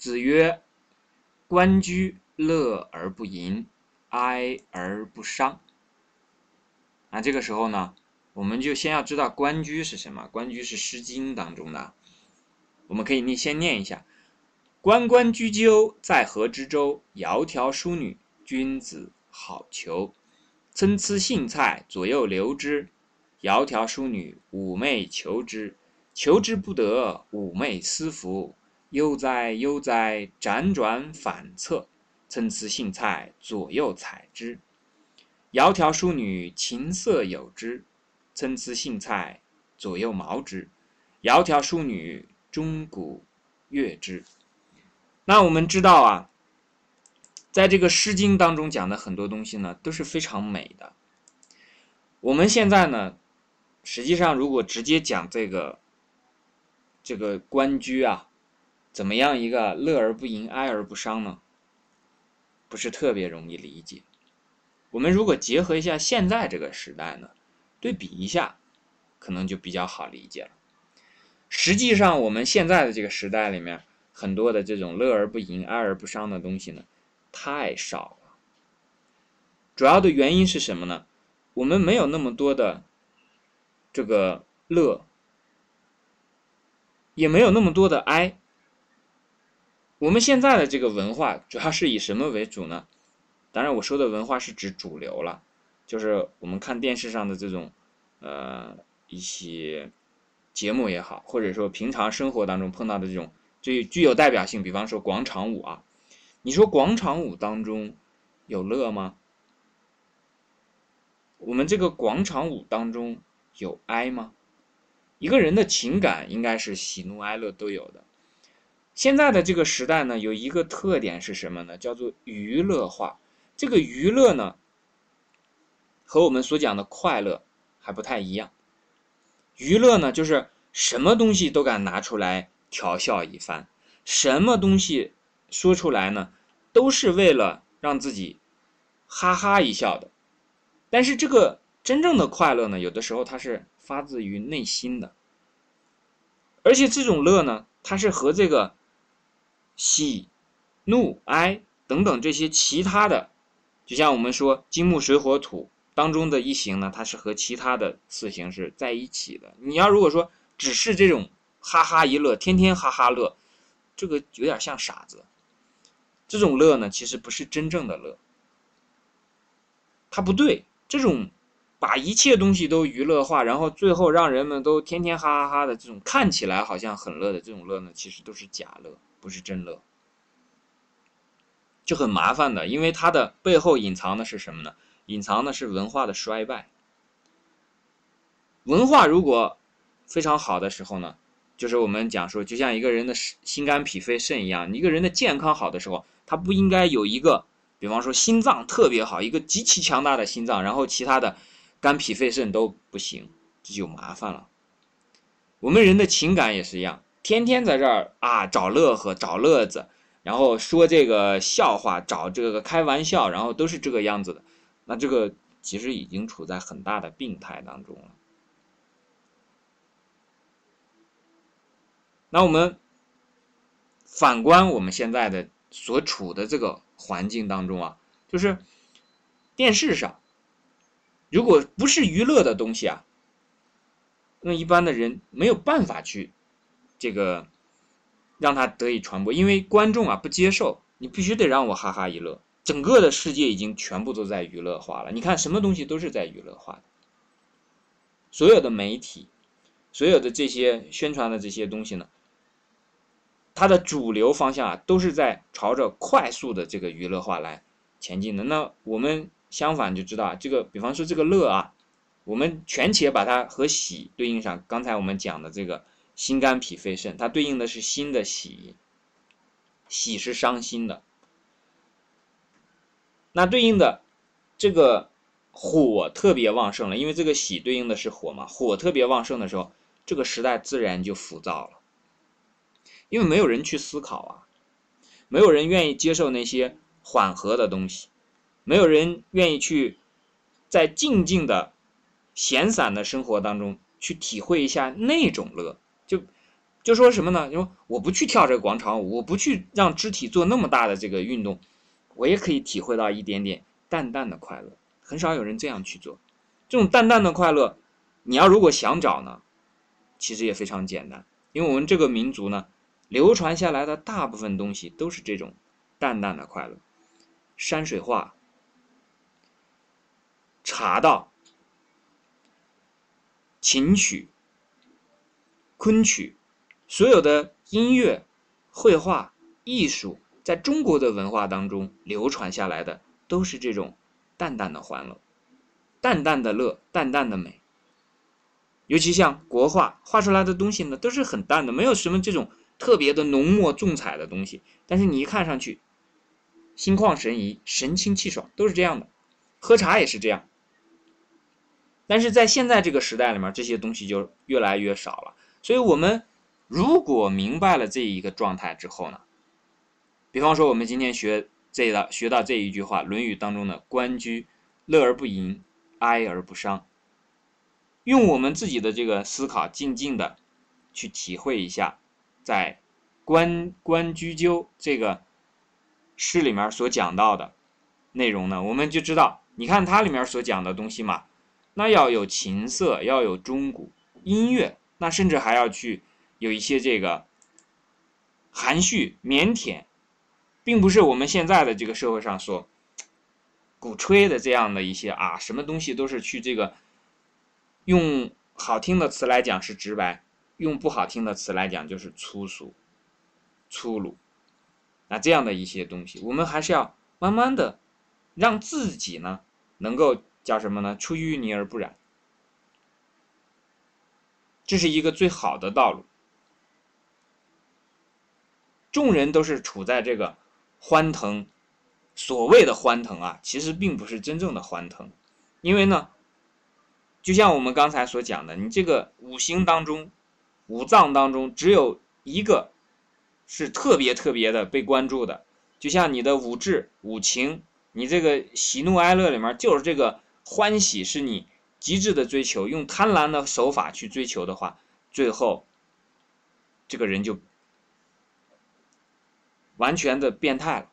子曰：“关雎，乐而不淫，哀而不伤。”那这个时候呢，我们就先要知道《关雎》是什么。《关雎》是《诗经》当中的，我们可以念先念一下：“关关雎鸠，在河之洲。窈窕淑女，君子好逑。参差荇菜，左右流之。窈窕淑女，寤寐求之。求之不得，寤寐思服。悠哉悠哉，辗转反侧。参差荇菜，左右采之。”窈窕淑女，琴瑟友之；参差荇菜，左右芼之。窈窕淑女，钟鼓乐之。那我们知道啊，在这个《诗经》当中讲的很多东西呢，都是非常美的。我们现在呢，实际上如果直接讲这个这个《关雎》啊，怎么样一个乐而不淫，哀而不伤呢？不是特别容易理解。我们如果结合一下现在这个时代呢，对比一下，可能就比较好理解了。实际上，我们现在的这个时代里面，很多的这种乐而不淫、哀而不伤的东西呢，太少了。主要的原因是什么呢？我们没有那么多的这个乐，也没有那么多的哀。我们现在的这个文化，主要是以什么为主呢？当然，我说的文化是指主流了，就是我们看电视上的这种，呃，一些节目也好，或者说平常生活当中碰到的这种最具有代表性，比方说广场舞啊，你说广场舞当中有乐吗？我们这个广场舞当中有哀吗？一个人的情感应该是喜怒哀乐都有的。现在的这个时代呢，有一个特点是什么呢？叫做娱乐化。这个娱乐呢，和我们所讲的快乐还不太一样。娱乐呢，就是什么东西都敢拿出来调笑一番，什么东西说出来呢，都是为了让自己哈哈一笑的。但是这个真正的快乐呢，有的时候它是发自于内心的，而且这种乐呢，它是和这个喜、怒、哀等等这些其他的。就像我们说金木水火土当中的一行呢，它是和其他的四行是在一起的。你要如果说只是这种哈哈一乐，天天哈哈乐，这个有点像傻子。这种乐呢，其实不是真正的乐，它不对。这种把一切东西都娱乐化，然后最后让人们都天天哈哈哈的这种看起来好像很乐的这种乐呢，其实都是假乐，不是真乐。就很麻烦的，因为它的背后隐藏的是什么呢？隐藏的是文化的衰败。文化如果非常好的时候呢，就是我们讲说，就像一个人的心肝脾肺肾一样，一个人的健康好的时候，他不应该有一个，比方说心脏特别好，一个极其强大的心脏，然后其他的肝脾肺肾都不行，这就麻烦了。我们人的情感也是一样，天天在这儿啊找乐呵，找乐子。然后说这个笑话，找这个开玩笑，然后都是这个样子的，那这个其实已经处在很大的病态当中了。那我们反观我们现在的所处的这个环境当中啊，就是电视上，如果不是娱乐的东西啊，那一般的人没有办法去这个。让它得以传播，因为观众啊不接受，你必须得让我哈哈一乐。整个的世界已经全部都在娱乐化了，你看什么东西都是在娱乐化的。所有的媒体，所有的这些宣传的这些东西呢，它的主流方向啊都是在朝着快速的这个娱乐化来前进的。那我们相反就知道啊，这个比方说这个乐啊，我们全且把它和喜对应上。刚才我们讲的这个。心肝脾肺肾，它对应的是心的喜，喜是伤心的。那对应的这个火特别旺盛了，因为这个喜对应的是火嘛，火特别旺盛的时候，这个时代自然就浮躁了，因为没有人去思考啊，没有人愿意接受那些缓和的东西，没有人愿意去在静静的、闲散的生活当中去体会一下那种乐。就，就说什么呢？说我不去跳这个广场舞，我不去让肢体做那么大的这个运动，我也可以体会到一点点淡淡的快乐。很少有人这样去做，这种淡淡的快乐，你要如果想找呢，其实也非常简单，因为我们这个民族呢，流传下来的大部分东西都是这种淡淡的快乐。山水画、茶道、琴曲、昆曲。所有的音乐、绘画、艺术，在中国的文化当中流传下来的，都是这种淡淡的欢乐、淡淡的乐、淡淡的美。尤其像国画画出来的东西呢，都是很淡的，没有什么这种特别的浓墨重彩的东西。但是你一看上去，心旷神怡、神清气爽，都是这样的。喝茶也是这样。但是在现在这个时代里面，这些东西就越来越少了。所以我们。如果明白了这一个状态之后呢，比方说我们今天学这的学到这一句话，《论语》当中的“关雎，乐而不淫，哀而不伤”，用我们自己的这个思考，静静的去体会一下，在《关关雎鸠》这个诗里面所讲到的内容呢，我们就知道，你看它里面所讲的东西嘛，那要有琴瑟，要有钟鼓音乐，那甚至还要去。有一些这个含蓄腼腆，并不是我们现在的这个社会上所鼓吹的这样的一些啊，什么东西都是去这个用好听的词来讲是直白，用不好听的词来讲就是粗俗、粗鲁。那这样的一些东西，我们还是要慢慢的让自己呢，能够叫什么呢？出淤泥而不染，这是一个最好的道路。众人都是处在这个欢腾，所谓的欢腾啊，其实并不是真正的欢腾，因为呢，就像我们刚才所讲的，你这个五行当中、五脏当中只有一个是特别特别的被关注的，就像你的五志、五情，你这个喜怒哀乐里面就是这个欢喜是你极致的追求，用贪婪的手法去追求的话，最后这个人就。完全的变态了，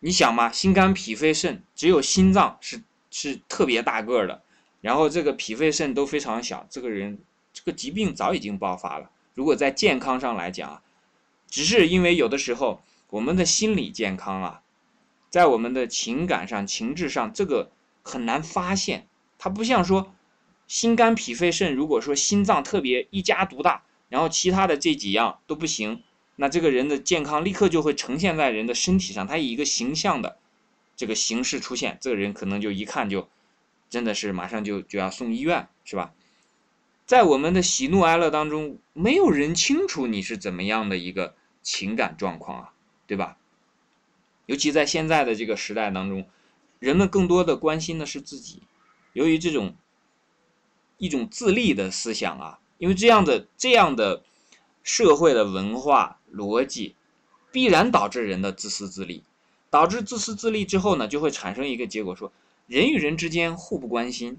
你想嘛，心肝脾肺肾，只有心脏是是特别大个的，然后这个脾肺肾都非常小，这个人这个疾病早已经爆发了。如果在健康上来讲啊，只是因为有的时候我们的心理健康啊，在我们的情感上、情志上，这个很难发现。它不像说心肝脾肺肾，如果说心脏特别一家独大，然后其他的这几样都不行。那这个人的健康立刻就会呈现在人的身体上，他以一个形象的这个形式出现，这个人可能就一看就真的是马上就就要送医院，是吧？在我们的喜怒哀乐当中，没有人清楚你是怎么样的一个情感状况啊，对吧？尤其在现在的这个时代当中，人们更多的关心的是自己，由于这种一种自立的思想啊，因为这样的这样的。社会的文化逻辑必然导致人的自私自利，导致自私自利之后呢，就会产生一个结果，说人与人之间互不关心。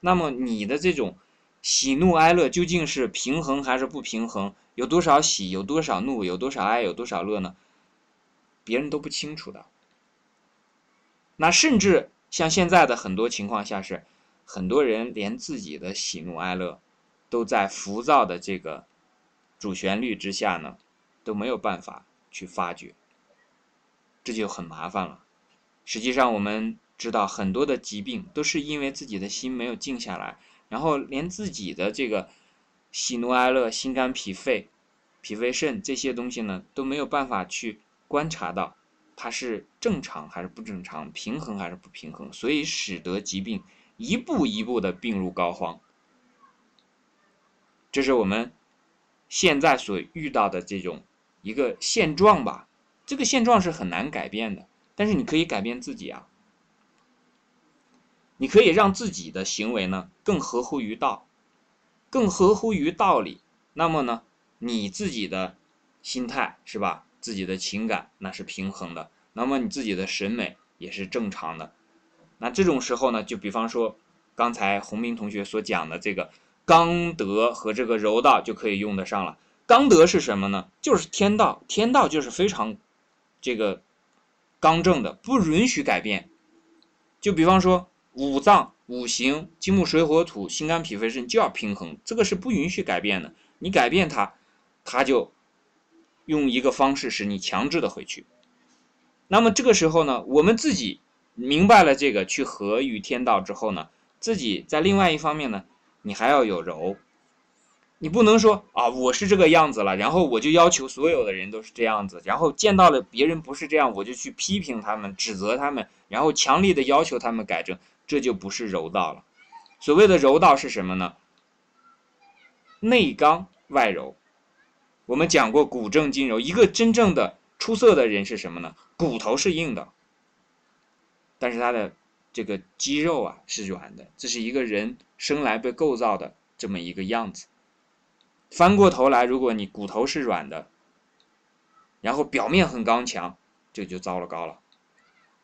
那么你的这种喜怒哀乐究竟是平衡还是不平衡？有多少喜，有多少怒，有多少哀，有多少乐呢？别人都不清楚的。那甚至像现在的很多情况下是，很多人连自己的喜怒哀乐都在浮躁的这个。主旋律之下呢，都没有办法去发掘，这就很麻烦了。实际上，我们知道很多的疾病都是因为自己的心没有静下来，然后连自己的这个喜怒哀乐、心肝脾肺、脾肺肾这些东西呢，都没有办法去观察到它是正常还是不正常、平衡还是不平衡，所以使得疾病一步一步的病入膏肓。这是我们。现在所遇到的这种一个现状吧，这个现状是很难改变的。但是你可以改变自己啊，你可以让自己的行为呢更合乎于道，更合乎于道理。那么呢，你自己的心态是吧？自己的情感那是平衡的，那么你自己的审美也是正常的。那这种时候呢，就比方说刚才洪明同学所讲的这个。刚德和这个柔道就可以用得上了。刚德是什么呢？就是天道，天道就是非常这个刚正的，不允许改变。就比方说五脏、五行、金木水火土、心肝脾肺肾就要平衡，这个是不允许改变的。你改变它，它就用一个方式使你强制的回去。那么这个时候呢，我们自己明白了这个去合于天道之后呢，自己在另外一方面呢，你还要有柔。你不能说啊，我是这个样子了，然后我就要求所有的人都是这样子，然后见到了别人不是这样，我就去批评他们、指责他们，然后强力的要求他们改正，这就不是柔道了。所谓的柔道是什么呢？内刚外柔。我们讲过骨正筋柔，一个真正的出色的人是什么呢？骨头是硬的，但是他的这个肌肉啊是软的，这是一个人生来被构造的这么一个样子。翻过头来，如果你骨头是软的，然后表面很刚强，这就糟了糕了，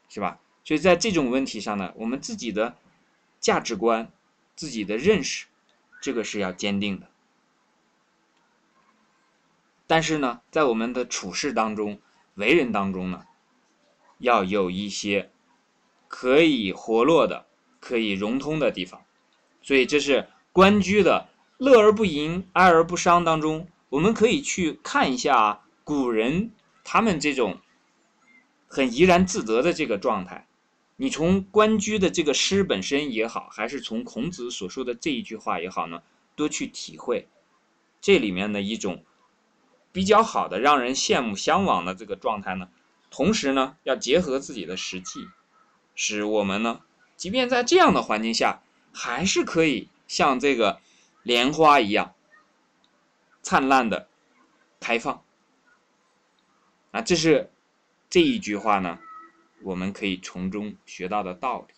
是吧？所以在这种问题上呢，我们自己的价值观、自己的认识，这个是要坚定的。但是呢，在我们的处事当中、为人当中呢，要有一些可以活络的、可以融通的地方。所以这是关雎的。乐而不淫，哀而不伤当中，我们可以去看一下古人他们这种很怡然自得的这个状态。你从关雎的这个诗本身也好，还是从孔子所说的这一句话也好呢，多去体会这里面的一种比较好的、让人羡慕向往的这个状态呢。同时呢，要结合自己的实际，使我们呢，即便在这样的环境下，还是可以像这个。莲花一样灿烂的开放啊，这是这一句话呢，我们可以从中学到的道理。